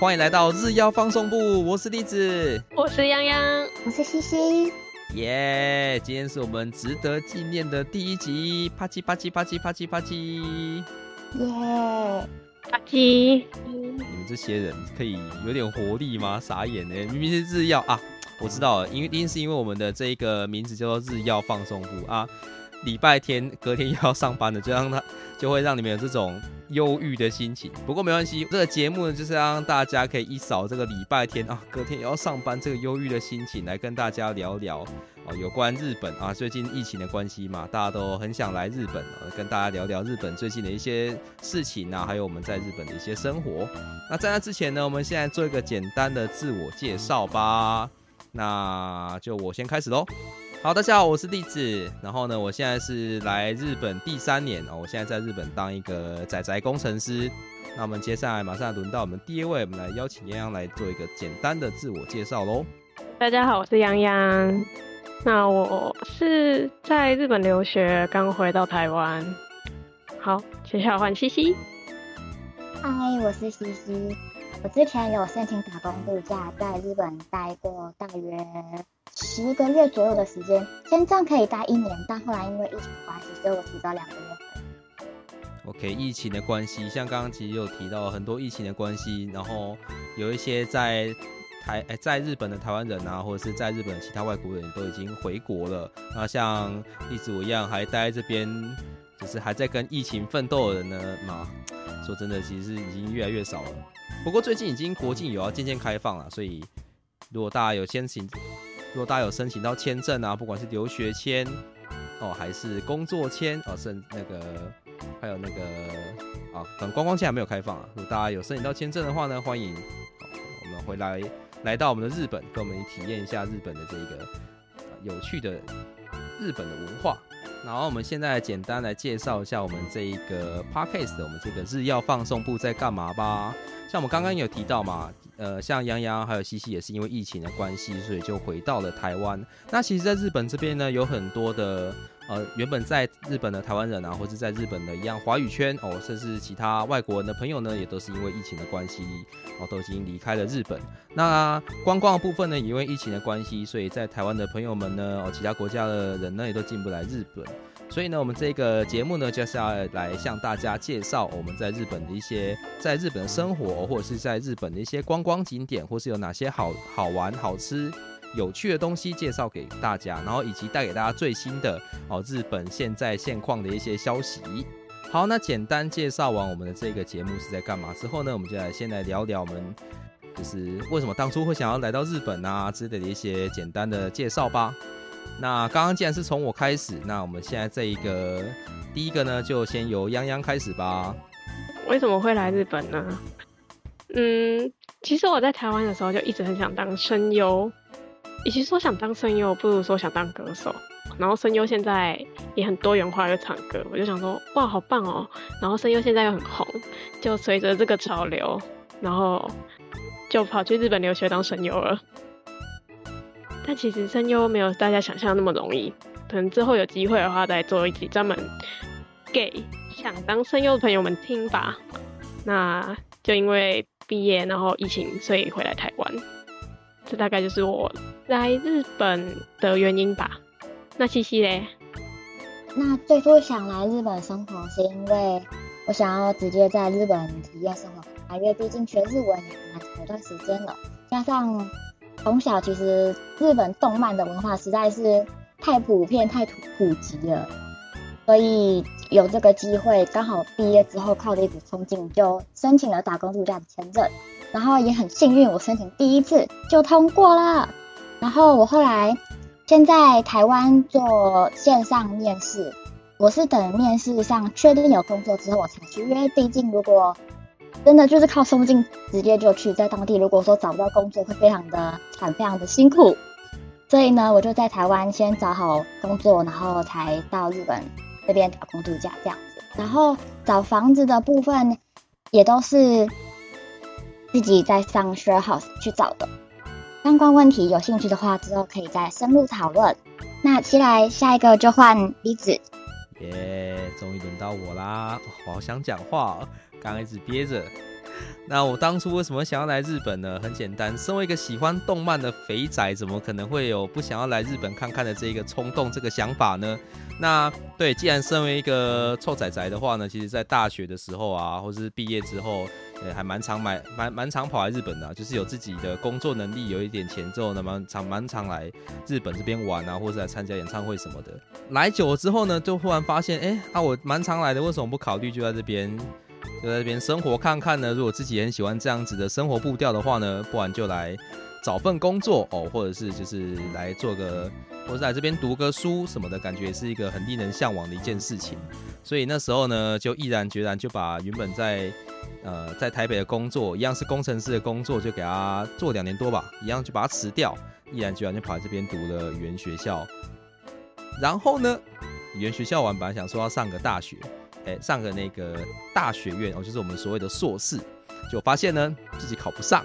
欢迎来到日妖放送部，我是栗子，我是洋洋，我是西西，耶！今天是我们值得纪念的第一集，啪叽啪叽啪叽啪叽啪叽，耶！啪叽，你们这些人可以有点活力吗？傻眼呢，明明是日曜啊！我知道了，因为一定是因为我们的这一个名字叫做日曜放送部啊。礼拜天隔天又要上班的，就让他 就会让你们有这种忧郁的心情。不过没关系，这个节目呢，就是让大家可以一扫这个礼拜天啊，隔天也要上班这个忧郁的心情，来跟大家聊聊哦，有关日本啊，最近疫情的关系嘛，大家都很想来日本啊，跟大家聊聊日本最近的一些事情啊，还有我们在日本的一些生活。那在那之前呢，我们现在做一个简单的自我介绍吧。那就我先开始喽。好，大家好，我是栗子。然后呢，我现在是来日本第三年哦，我现在在日本当一个仔仔工程师。那我们接下来马上轮到我们第一位，我们来邀请洋洋来做一个简单的自我介绍喽。大家好，我是洋洋。那我是在日本留学，刚回到台湾。好，接下来换西西。嗨，我是西西。我之前有申请打工度假，在日本待过大约十个月左右的时间，签证可以待一年，但后来因为疫情的关系，所以我提早两个月。OK，疫情的关系，像刚刚其实有提到很多疫情的关系，然后有一些在台诶在日本的台湾人啊，或者是在日本其他外国人都已经回国了。那像例子我一样还待在这边，就是还在跟疫情奋斗的人呢，嘛，说真的，其实已经越来越少了。不过最近已经国境有要渐渐开放了，所以如果大家有先行，如果大家有申请到签证啊，不管是留学签哦，还是工作签哦，甚那个还有那个啊，可能观光签还没有开放啊。如果大家有申请到签证的话呢，欢迎我们回来来到我们的日本，跟我们体验一下日本的这个有趣的日本的文化。然后我们现在简单来介绍一下我们这一个 podcast 的我们这个日曜放送部在干嘛吧。像我们刚刚有提到嘛，呃，像杨洋还有西西也是因为疫情的关系，所以就回到了台湾。那其实，在日本这边呢，有很多的呃，原本在日本的台湾人啊，或者在日本的一样华语圈哦，甚至其他外国人的朋友呢，也都是因为疫情的关系哦，都已经离开了日本。那观光的部分呢，因为疫情的关系，所以在台湾的朋友们呢，哦，其他国家的人呢，也都进不来日本。所以呢，我们这个节目呢，就是要来向大家介绍我们在日本的一些在日本的生活，或者是在日本的一些观光景点，或是有哪些好好玩、好吃、有趣的东西介绍给大家，然后以及带给大家最新的哦日本现在现况的一些消息。好，那简单介绍完我们的这个节目是在干嘛之后呢，我们就来先来聊聊我们就是为什么当初会想要来到日本啊之类的一些简单的介绍吧。那刚刚既然是从我开始，那我们现在这一个第一个呢，就先由泱泱开始吧。为什么会来日本呢？嗯，其实我在台湾的时候就一直很想当声优，与其说想当声优，不如说想当歌手。然后声优现在也很多元化，又唱歌，我就想说，哇，好棒哦！然后声优现在又很红，就随着这个潮流，然后就跑去日本留学当声优了。但其实声优没有大家想象那么容易，可能之后有机会的话再做一集专门给想当声优的朋友们听吧。那就因为毕业然后疫情，所以回来台湾，这大概就是我来日本的原因吧。那西西嘞？那最初想来日本生活，是因为我想要直接在日本体验生活，因为毕竟学日文也蛮长一段时间了，加上。从小其实日本动漫的文化实在是太普遍、太普及了，所以有这个机会，刚好毕业之后靠着一股冲劲就申请了打工度假的签证，然后也很幸运，我申请第一次就通过了。然后我后来先在台湾做线上面试，我是等面试上确定有工作之后我才去，因为毕竟如果真的就是靠冲劲，直接就去在当地。如果说找不到工作，会非常的惨，非常的辛苦。所以呢，我就在台湾先找好工作，然后才到日本这边打工度假这样子。然后找房子的部分也都是自己在上 share house 去找的。相关问题有兴趣的话，之后可以再深入讨论。那接下来下一个就换李子。耶，终于轮到我啦！我好想讲话。刚一直憋着，那我当初为什么想要来日本呢？很简单，身为一个喜欢动漫的肥仔，怎么可能会有不想要来日本看看的这个冲动、这个想法呢？那对，既然身为一个臭仔仔的话呢，其实在大学的时候啊，或是毕业之后，呃，还蛮常买、蛮蛮常跑来日本的，就是有自己的工作能力，有一点钱之后呢，蛮常蛮常来日本这边玩啊，或者来参加演唱会什么的。来久了之后呢，就忽然发现，哎，啊，我蛮常来的，为什么不考虑就在这边？就在这边生活看看呢。如果自己很喜欢这样子的生活步调的话呢，不然就来找份工作哦，或者是就是来做个，或者在这边读个书什么的，感觉是一个很令人向往的一件事情。所以那时候呢，就毅然决然就把原本在呃在台北的工作，一样是工程师的工作，就给他做两年多吧，一样就把它辞掉，毅然决然就跑来这边读了语言学校。然后呢，语言学校完，本来想说要上个大学。哎，上个那个大学院哦，就是我们所谓的硕士，就发现呢自己考不上，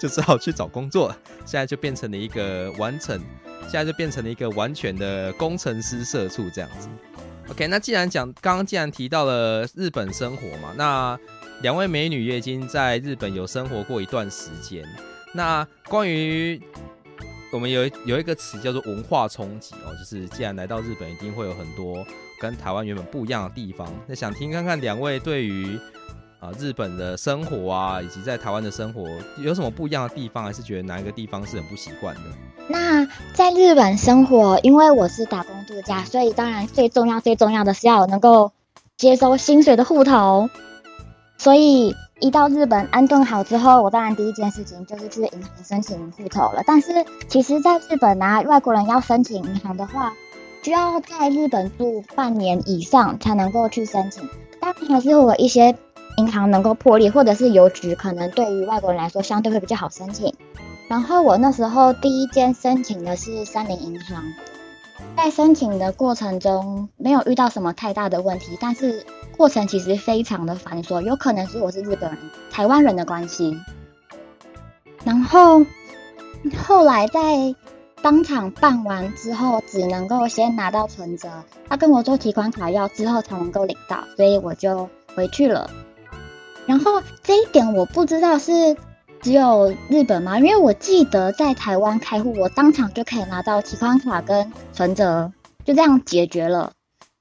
就只好去找工作了。现在就变成了一个完成，现在就变成了一个完全的工程师社畜这样子。OK，那既然讲刚刚既然提到了日本生活嘛，那两位美女也已经在日本有生活过一段时间。那关于我们有有一个词叫做文化冲击哦，就是既然来到日本，一定会有很多。跟台湾原本不一样的地方，那想听看看两位对于啊日本的生活啊，以及在台湾的生活有什么不一样的地方，还是觉得哪一个地方是很不习惯的？那在日本生活，因为我是打工度假，所以当然最重要最重要的是要能够接收薪水的户头。所以一到日本安顿好之后，我当然第一件事情就是去银行申请户头了。但是其实，在日本啊，外国人要申请银行的话，需要在日本住半年以上才能够去申请，但还是会有一些银行能够破例，或者是邮局可能对于外国人来说相对会比较好申请。然后我那时候第一间申请的是三菱银行，在申请的过程中没有遇到什么太大的问题，但是过程其实非常的繁琐，有可能是我是日本人、台湾人的关系。然后后来在。当场办完之后，只能够先拿到存折。他跟我说提款卡要之后才能够领到，所以我就回去了。然后这一点我不知道是只有日本吗？因为我记得在台湾开户，我当场就可以拿到提款卡跟存折，就这样解决了。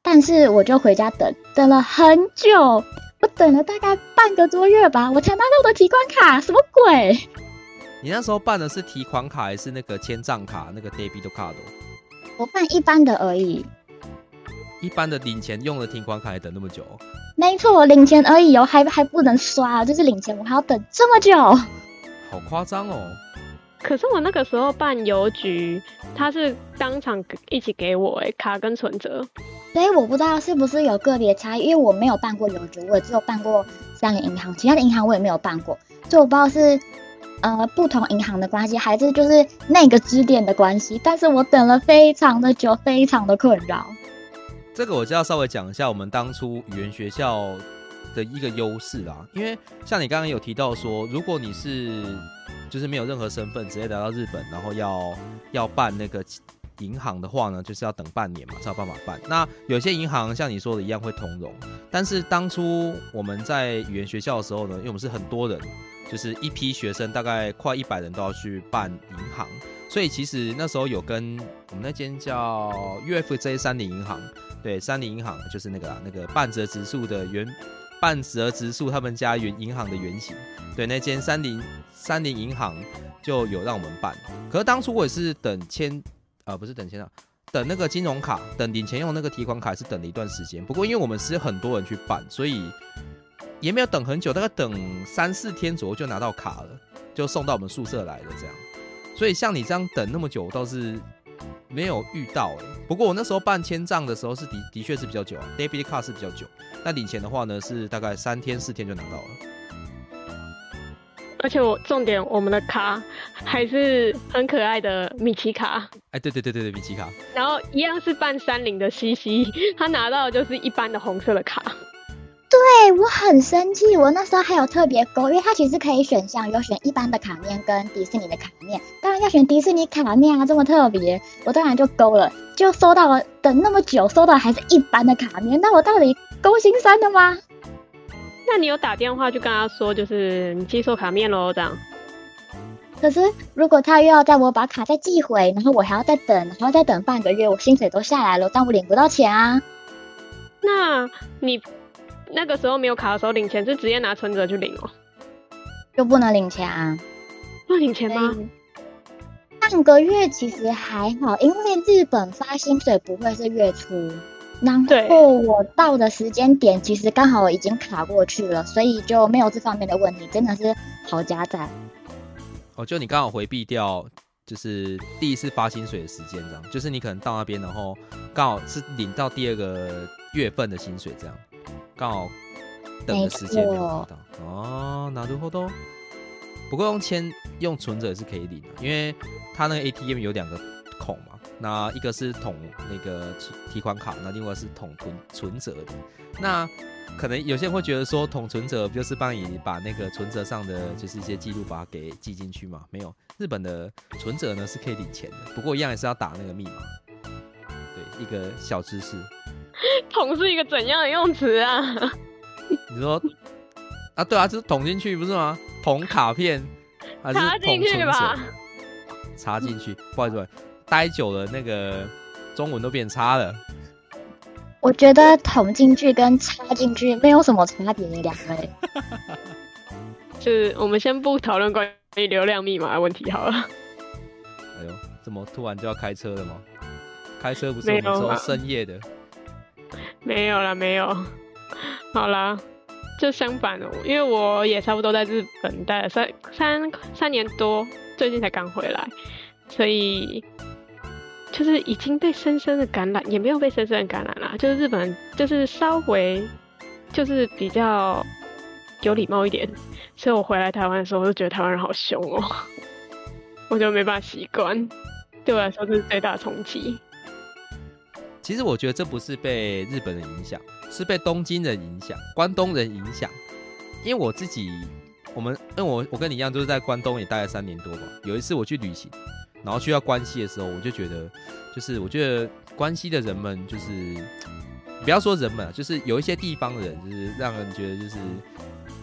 但是我就回家等，等了很久，我等了大概半个多月吧，我才拿到我的提款卡，什么鬼？你那时候办的是提款卡还是那个千账卡？那个 debit card？我办一般的而已。一般的领钱用的提款卡，还等那么久？没错，领钱而已哦，还还不能刷，就是领钱我还要等这么久，好夸张哦。可是我那个时候办邮局，他是当场一起给我哎卡跟存折，所以我不知道是不是有个别差异，因为我没有办过邮局，我只有办过三个银行，其他的银行我也没有办过，所以我不知道是。呃，不同银行的关系，还是就是那个支点的关系，但是我等了非常的久，非常的困扰。这个我就要稍微讲一下我们当初语言学校的一个优势啦，因为像你刚刚有提到说，如果你是就是没有任何身份，直接来到日本，然后要要办那个银行的话呢，就是要等半年嘛，才有办法办。那有些银行像你说的一样会通融，但是当初我们在语言学校的时候呢，因为我们是很多人。就是一批学生，大概快一百人都要去办银行，所以其实那时候有跟我们那间叫 UFJ 三菱银行，对，三菱银行就是那个那个半泽直树的原半泽直树他们家原银行的原型，对，那间三菱三菱银行就有让我们办。可是当初我也是等签，呃，不是等签啊，等那个金融卡，等领钱用那个提款卡是等了一段时间。不过因为我们是很多人去办，所以。也没有等很久，大概等三四天左右就拿到卡了，就送到我们宿舍来了。这样，所以像你这样等那么久，倒是没有遇到哎。不过我那时候办签账的时候是的的确是比较久啊，debit card 是比较久。那领钱的话呢，是大概三天四天就拿到了。而且我重点，我们的卡还是很可爱的米奇卡。哎，对对对对对，米奇卡。然后一样是办三菱的西西，他拿到的就是一般的红色的卡。对我很生气，我那时候还有特别勾，因为它其实可以选项有选一般的卡面跟迪士尼的卡面，当然要选迪士尼卡面啊，这么特别，我当然就勾了，就收到了，等那么久收到还是一般的卡面，那我到底勾心酸的吗？那你有打电话去跟他说，就是你接受卡面喽，这样？可是如果他又要在我把卡再寄回，然后我还要再等，然后再等半个月，我薪水都下来了，但我领不到钱啊。那你那个时候没有卡的时候领钱是直接拿存折去领哦？就不能领钱啊？不领钱吗？半个月其实还好，因为日本发薪水不会是月初，然后我到的时间点其实刚好已经卡过去了，所以就没有这方面的问题，真的是好加载。哦，就你刚好回避掉，就是第一次发薪水的时间，这样，就是你可能到那边，然后刚好是领到第二个月份的薪水，这样，刚好等的时间没有到。哦，拿住后都。不过用签用存折是可以领的，因为它那个 ATM 有两个孔嘛，那一个是捅那个提款卡，那另外是捅存存折的。那可能有些人会觉得说，捅存折不就是帮你把那个存折上的就是一些记录把它给记进去嘛？没有，日本的存折呢是可以领钱的，不过一样也是要打那个密码。对，一个小知识。捅是一个怎样的用词啊？你说啊，对啊，就是捅进去不是吗？捅卡片 还是捅存折？插进去，不好意思，待久了那个中文都变差了。我觉得捅进去跟插进去没有什么差别，两位。是我们先不讨论关于流量密码的问题好了。哎呦，怎么突然就要开车了吗？开车不是我们说深夜的？没有了，没有。好啦，就相反了，因为我也差不多在日本待了三三三年多，最近才刚回来，所以。就是已经被深深的感染，也没有被深深的感染啦。就是日本，就是稍微，就是比较有礼貌一点。所以我回来台湾的时候，我就觉得台湾人好凶哦，我就没办法习惯。对我来说，这是最大的冲击。其实我觉得这不是被日本人影响，是被东京人影响、关东人影响。因为我自己，我们，因为我我跟你一样，就是在关东也待了三年多吧。有一次我去旅行。然后去到关西的时候，我就觉得，就是我觉得关西的人们，就是不要说人们，就是有一些地方的人，就是让人觉得就是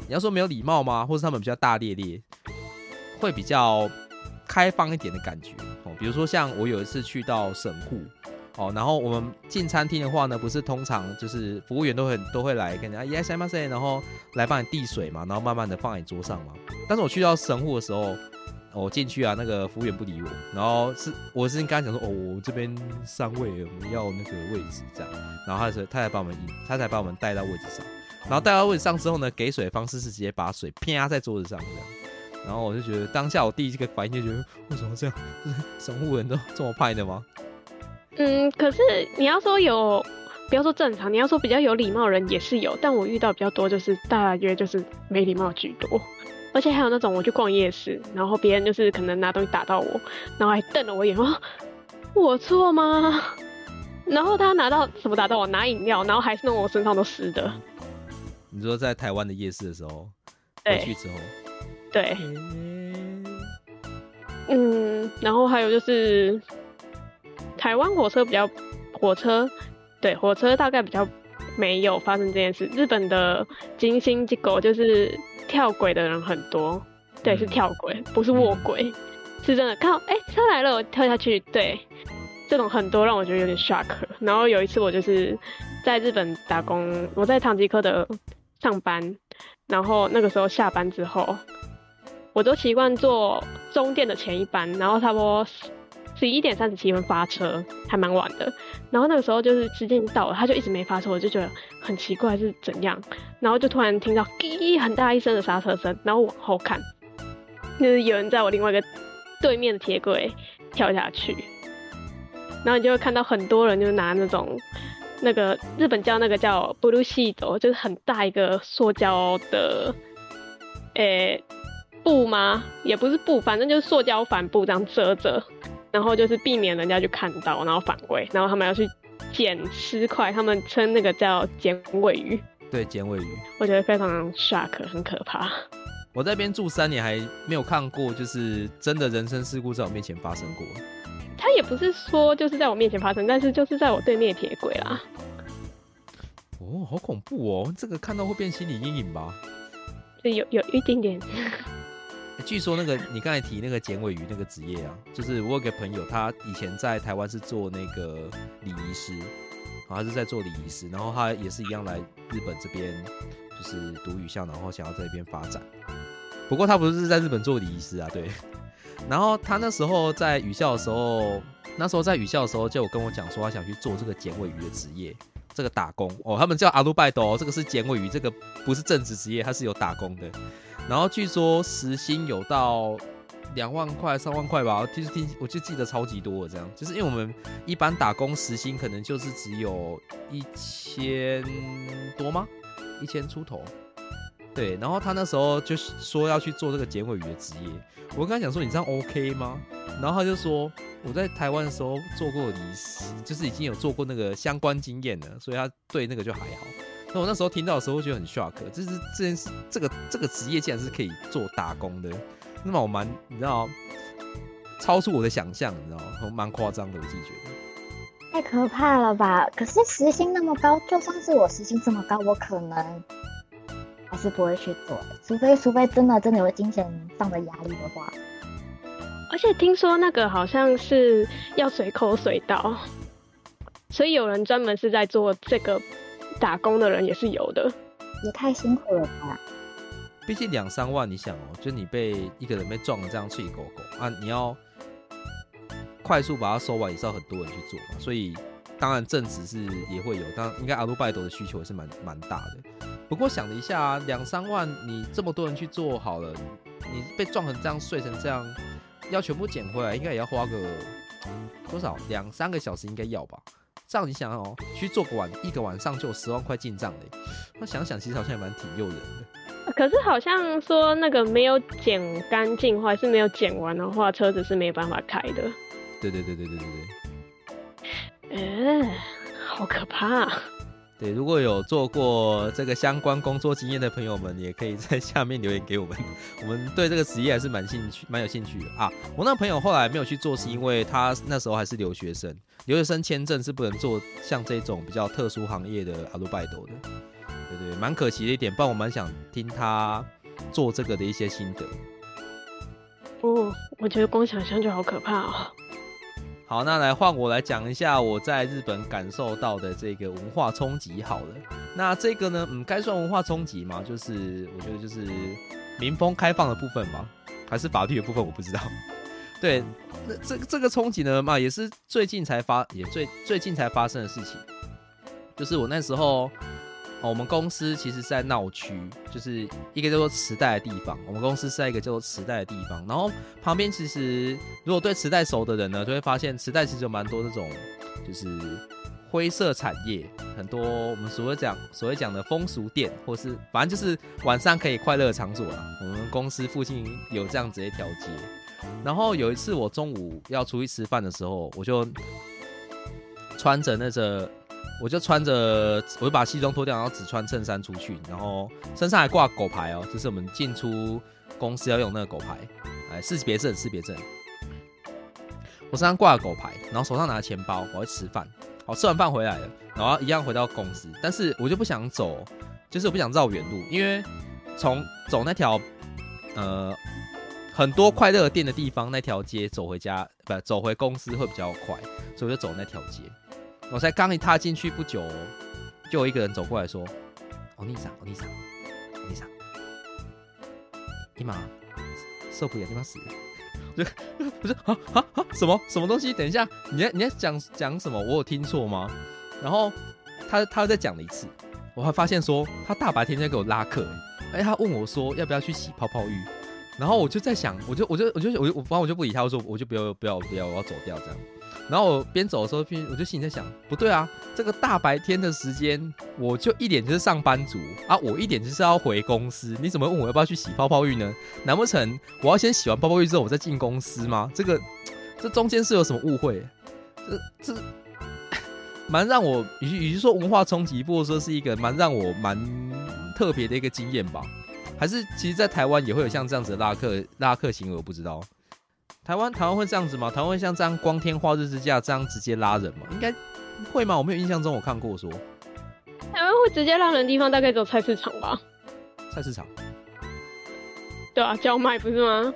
你要说没有礼貌吗？或者他们比较大咧咧，会比较开放一点的感觉哦。比如说像我有一次去到神户哦，然后我们进餐厅的话呢，不是通常就是服务员都很都会来跟你啊，yes I'm say，然后来帮你递水嘛，然后慢慢的放在你桌上嘛。但是我去到神户的时候。我进去啊，那个服务员不理我，然后是我是跟他讲说，哦，我这边上位，我们要那个位置这样，然后他才他才把我们他才把我们带到位置上，然后带到位置上之后呢，给水的方式是直接把水啪在桌子上这样，然后我就觉得当下我第一个反应就觉得，为什么这样？神户人都这么派的吗？嗯，可是你要说有，不要说正常，你要说比较有礼貌的人也是有，但我遇到比较多就是大约就是没礼貌居多。而且还有那种我去逛夜市，然后别人就是可能拿东西打到我，然后还瞪了我一眼，说：“我错吗？”然后他拿到什么打到我？拿饮料，然后还是弄我身上都湿的。你说在台湾的夜市的时候，回去之后，对，嗯，然后还有就是台湾火车比较火车，对，火车大概比较没有发生这件事。日本的金星机构就是。跳轨的人很多，对，是跳轨，不是卧轨，是真的。看到哎，车来了，我跳下去。对，这种很多让我觉得有点 shock。然后有一次我就是在日本打工，我在唐吉诃德上班，然后那个时候下班之后，我都习惯坐中电的前一班，然后差不多。十一点三十七分发车，还蛮晚的。然后那个时候就是时间到了，他就一直没发车，我就觉得很奇怪是怎样。然后就突然听到滴很大一声的刹车声，然后往后看，就是有人在我另外一个对面的铁轨跳下去。然后你就会看到很多人就拿那种那个日本叫那个叫 blue sheet，就是很大一个塑胶的，诶布吗？也不是布，反正就是塑胶帆布这样遮着。然后就是避免人家去看到，然后反胃，然后他们要去捡尸块，他们称那个叫捡尾鱼。对，捡尾鱼，我觉得非常 shock，很可怕。我在边住三年，还没有看过，就是真的人身事故在我面前发生过。他也不是说就是在我面前发生，但是就是在我对面铁轨啦。哦，好恐怖哦！这个看到会变心理阴影吧？就有有一点点。据说那个你刚才提那个剪尾鱼那个职业啊，就是我有个朋友，他以前在台湾是做那个礼仪师，好像是在做礼仪师，然后他也是一样来日本这边，就是读语校，然后想要在这边发展。不过他不是在日本做礼仪师啊，对。然后他那时候在语校的时候，那时候在语校的时候就有跟我讲说，他想去做这个剪尾鱼的职业，这个打工哦，他们叫阿鲁拜斗，这个是剪尾鱼，这个不是正职职业，他是有打工的。然后据说时薪有到两万块、三万块吧，其实听我就记得超级多，这样就是因为我们一般打工时薪可能就是只有一千多吗？一千出头。对，然后他那时候就说要去做这个剪尾鱼的职业，我跟他讲说你这样 OK 吗？然后他就说我在台湾的时候做过仪师，就是已经有做过那个相关经验了，所以他对那个就还好。那我那时候听到的时候，觉得很 shock，就是这件事，这个这个职业竟然是可以做打工的，那么我蛮，你知道，超出我的想象，你知道吗？蛮夸张的，我自己觉得。太可怕了吧？可是时薪那么高，就算是我时薪这么高，我可能还是不会去做，除非除非真的真的有金钱上的压力的话。而且听说那个好像是要随口随到，所以有人专门是在做这个。打工的人也是有的，也太辛苦了吧！毕竟两三万，你想哦，就你被一个人被撞了这样气狗狗啊，你要快速把它收完，也是要很多人去做嘛。所以当然正职是也会有，但应该阿鲁拜多的需求也是蛮蛮大的。不过想了一下，两三万你这么多人去做好了，你被撞成这样碎成这样，要全部捡回来，应该也要花个多少两三个小时，应该要吧？这样你想哦，去做个晚一个晚上就有十万块进账嘞。那想想其实好像也蛮挺诱人的。可是好像说那个没有剪干净，或者是没有剪完的话，车子是没办法开的。对对对对对对对。哎，好可怕。对，如果有做过这个相关工作经验的朋友们，也可以在下面留言给我们。我们对这个职业还是蛮兴趣、蛮有兴趣的啊。我那朋友后来没有去做，是因为他那时候还是留学生，留学生签证是不能做像这种比较特殊行业的阿鲁拜斗的。对对，蛮可惜的一点。不然我蛮想听他做这个的一些心得。哦，我觉得光想象就好可怕哦。好，那来换我来讲一下我在日本感受到的这个文化冲击。好了，那这个呢，嗯，该算文化冲击吗？就是我觉得就是民风开放的部分嘛，还是法律的部分，我不知道。对，那这这个冲击呢嘛，也是最近才发，也最最近才发生的事情，就是我那时候。哦，我们公司其实是在闹区，就是一个叫做磁带的地方。我们公司是在一个叫做磁带的地方，然后旁边其实如果对磁带熟的人呢，就会发现磁带其实有蛮多这种就是灰色产业，很多我们所谓讲所谓讲的风俗店，或是反正就是晚上可以快乐的场所啊。我们公司附近有这样子一条街，然后有一次我中午要出去吃饭的时候，我就穿着那个。我就穿着，我就把西装脱掉，然后只穿衬衫出去，然后身上还挂狗牌哦，就是我们进出公司要用那个狗牌，哎，识别证，识别证。我身上挂了狗牌，然后手上拿着钱包，我要吃饭。好，吃完饭回来了，然后一样回到公司，但是我就不想走，就是我不想绕远路，因为从走那条呃很多快乐店的地方那条街走回家，不走回公司会比较快，所以我就走那条街。我才刚一踏进去不久，就有一个人走过来说：“欧尼桑，欧尼桑，欧尼桑，伊玛，受不了，伊玛死！”就 不是啊啊啊！什么什么东西？等一下，你在你在讲讲什么？我有听错吗？然后他他又再讲了一次，我还发现说他大白天在给我拉客，哎，他问我说要不要去洗泡泡浴，然后我就在想，我就我就我就我我反正我就不理他，我说我就不要不要不要，我要走掉这样。然后我边走的时候边，我就心里在想，不对啊，这个大白天的时间，我就一点就是上班族啊，我一点就是要回公司，你怎么问我要不要去洗泡泡浴呢？难不成我要先洗完泡泡浴之后我再进公司吗？这个这中间是有什么误会？这这 蛮让我与其与其说文化冲击，不如说是一个蛮让我蛮特别的一个经验吧。还是其实，在台湾也会有像这样子的拉客拉客行为，我不知道。台湾台湾会这样子吗？台湾会像这样光天化日之下这样直接拉人吗？应该会吗？我没有印象中我看过说，台湾会直接拉人的地方大概只有菜市场吧？菜市场。对啊，叫卖不是吗？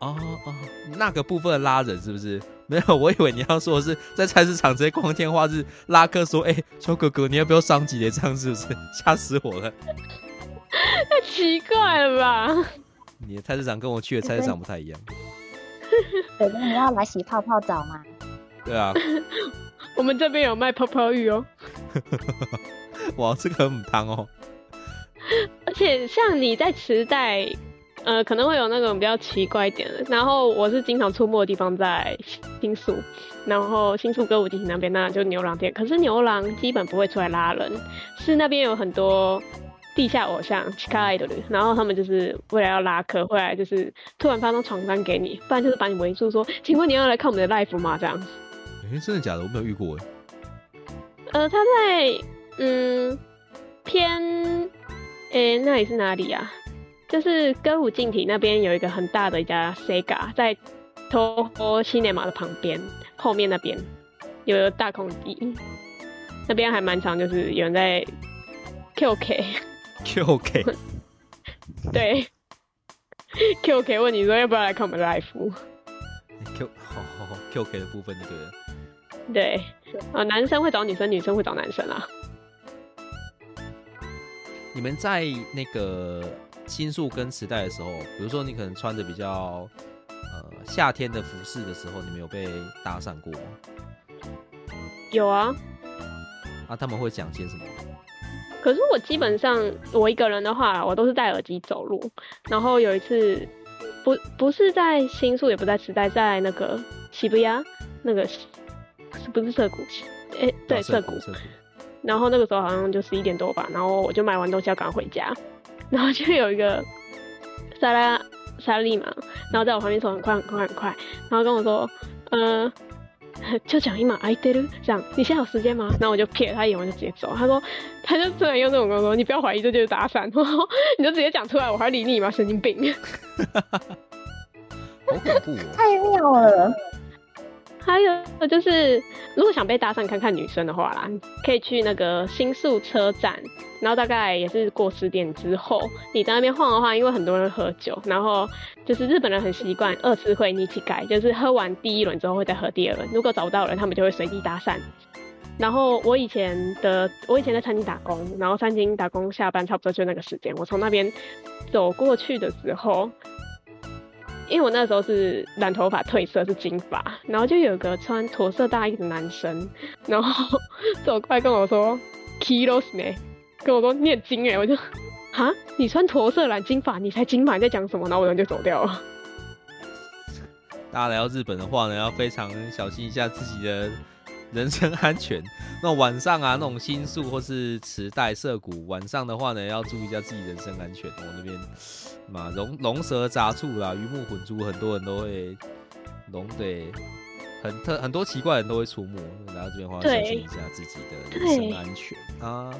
哦哦，那个部分拉人是不是？没有，我以为你要说的是在菜市场直接光天化日拉客说：“哎，小哥哥，你要不要上几节？”这样是不是？吓死我了！太奇怪了吧？你的菜市场跟我去的菜市场不太一样。哥哥，你要来洗泡泡澡吗？对啊。我们这边有卖泡泡浴哦。哇，这个很汤哦。而且像你在池袋。呃，可能会有那种比较奇怪一点的。然后我是经常出没的地方在新宿，然后新宿歌舞伎那边那就牛郎店。可是牛郎基本不会出来拉人，是那边有很多地下偶像、奇卡爱的人，然后他们就是为了要拉客，会来就是突然发张床单给你，不然就是把你围住说：“请问你要来看我们的 live 吗？”这样子。哎，真的假的？我没有遇过哎。呃，他在嗯偏哎那里是哪里啊？就是歌舞镜体那边有一个很大的一家 Sega，在 Toho Cinema 的旁边，后面那边有个大空地，那边还蛮长，就是有人在 QK QK，对 QK 问你说要不要来看我们 live Q 好好好 QK 的部分那个对啊，男生会找女生，女生会找男生啊。你们在那个。新宿跟磁带的时候，比如说你可能穿着比较呃夏天的服饰的时候，你们有被搭讪过吗？有啊。啊，他们会讲些什么？可是我基本上我一个人的话，我都是戴耳机走路。然后有一次，不不是在新宿，也不在池袋，在那个喜不亚那个是不是涩谷？哎，对，涩谷。然后那个时候好像就十一点多吧，然后我就买完东西要赶回家。然后就有一个莎拉莎莉嘛，然后在我旁边走很快很快很快，然后跟我说，呃，就讲一码挨对了，这样你现在有时间吗？然后我就瞥他一眼，我就直接走。他说，他就突然用这种跟我说，你不要怀疑，这就是搭讪，你就直接讲出来，我还理你吗？神经病！好恐怖哦！太妙了。还有就是，如果想被搭讪看看女生的话啦，可以去那个新宿车站，然后大概也是过十点之后，你在那边晃的话，因为很多人喝酒，然后就是日本人很习惯二次会一起改，就是喝完第一轮之后会再喝第二轮，如果找不到人，他们就会随地搭讪。然后我以前的我以前在餐厅打工，然后餐厅打工下班差不多就那个时间，我从那边走过去的时候。因为我那时候是染头发褪色是金发，然后就有个穿驼色大衣的男生，然后 走过来跟我说 “kilos 呢”，跟我说念经哎，我就哈，你穿驼色染金发，你才金发，你在讲什么？然后我人就走掉了。大家来到日本的话呢，要非常小心一下自己的 人身安全。那晚上啊，那种新宿或是磁带涩谷，晚上的话呢，要注意一下自己人身安全。我那边。嘛，龙龙蛇杂处啦，鱼目混珠，很多人都会龙对，很特很多奇怪的人都会出没，来到这边的话，小心一下自己的人身安全啊。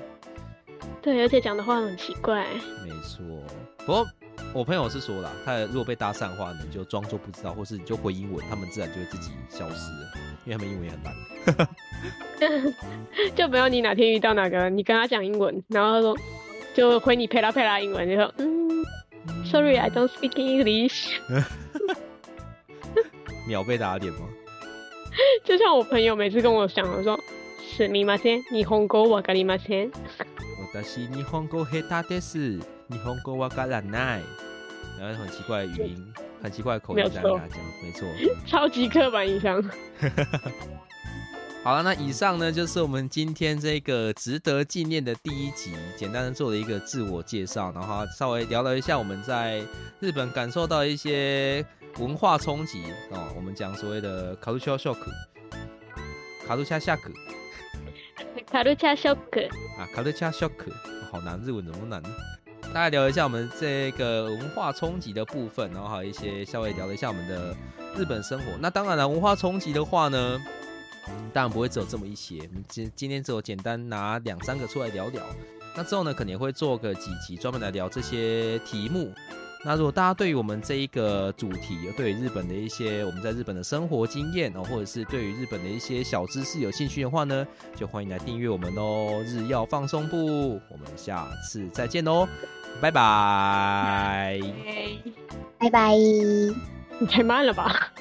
对，而且讲的话很奇怪。没错，不过我朋友是说了，他如果被搭讪的话，你就装作不知道，或是你就回英文，他们自然就会自己消失，因为他们英文也很烂。就不要你哪天遇到哪个，你跟他讲英文，然后他说就回你佩拉佩拉英文，就说嗯。Sorry, I don't speak English。秒被打脸吗？就像我朋友每次跟我讲，我说是みません、日本語わかりません。私日本語下手です。 日本語わからない。然后很奇怪的语音，很奇怪的口音在跟他讲，没错，超级刻板印象。好了，那以上呢就是我们今天这个值得纪念的第一集，简单的做了一个自我介绍，然后稍微聊了一下我们在日本感受到一些文化冲击哦。我们讲所谓的卡路恰 shock，卡路恰 shock，卡路恰 shock 啊，卡路恰 shock，好难，日文怎么难？ 大家聊一下我们这个文化冲击的部分，然后还有一些稍微聊了一下我们的日本生活。那当然了，文化冲击的话呢？当然不会只有这么一些，今今天只有简单拿两三个出来聊聊。那之后呢，肯定会做个几集专门来聊这些题目。那如果大家对于我们这一个主题，对于日本的一些我们在日本的生活经验哦，或者是对于日本的一些小知识有兴趣的话呢，就欢迎来订阅我们哦。日曜放松部，我们下次再见哦，拜拜，拜拜。你太慢了吧？